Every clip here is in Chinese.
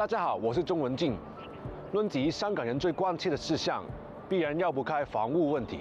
大家好，我是钟文静。论及香港人最关切的事项，必然绕不开房屋问题，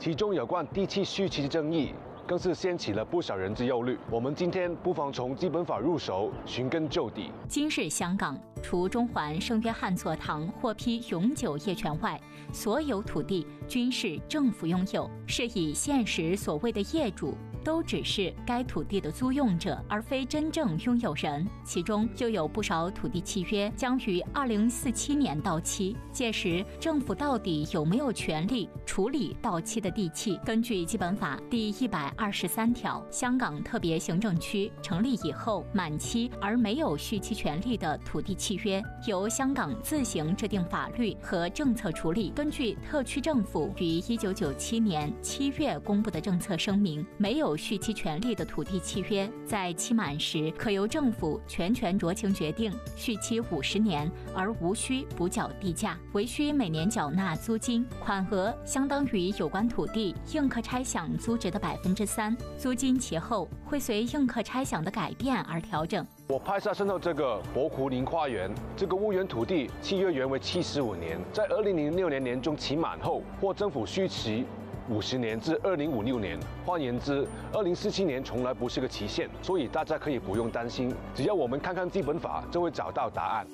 其中有关地契续期的争议，更是掀起了不少人之忧虑。我们今天不妨从基本法入手，寻根究底。今日香港，除中环圣约翰座堂获批永久业权外，所有土地均是政府拥有，是以现实所谓的业主。都只是该土地的租用者，而非真正拥有人。其中就有不少土地契约将于二零四七年到期，届时政府到底有没有权利处理到期的地契？根据基本法第一百二十三条，香港特别行政区成立以后满期而没有续期权利的土地契约，由香港自行制定法律和政策处理。根据特区政府于一九九七年七月公布的政策声明，没有。续期权利的土地契约在期满时，可由政府全权酌情决定续期五十年，而无需补缴地价，唯需每年缴纳租金，款额相当于有关土地应课差饷租值的百分之三，租金其后会随应课差饷的改变而调整。我拍下身后这个博湖林花园，这个屋园土地契约原为七十五年，在二零零六年年中期满后，获政府续期。五十年至二零五六年，换言之，二零四七年从来不是个期限，所以大家可以不用担心，只要我们看看基本法，就会找到答案。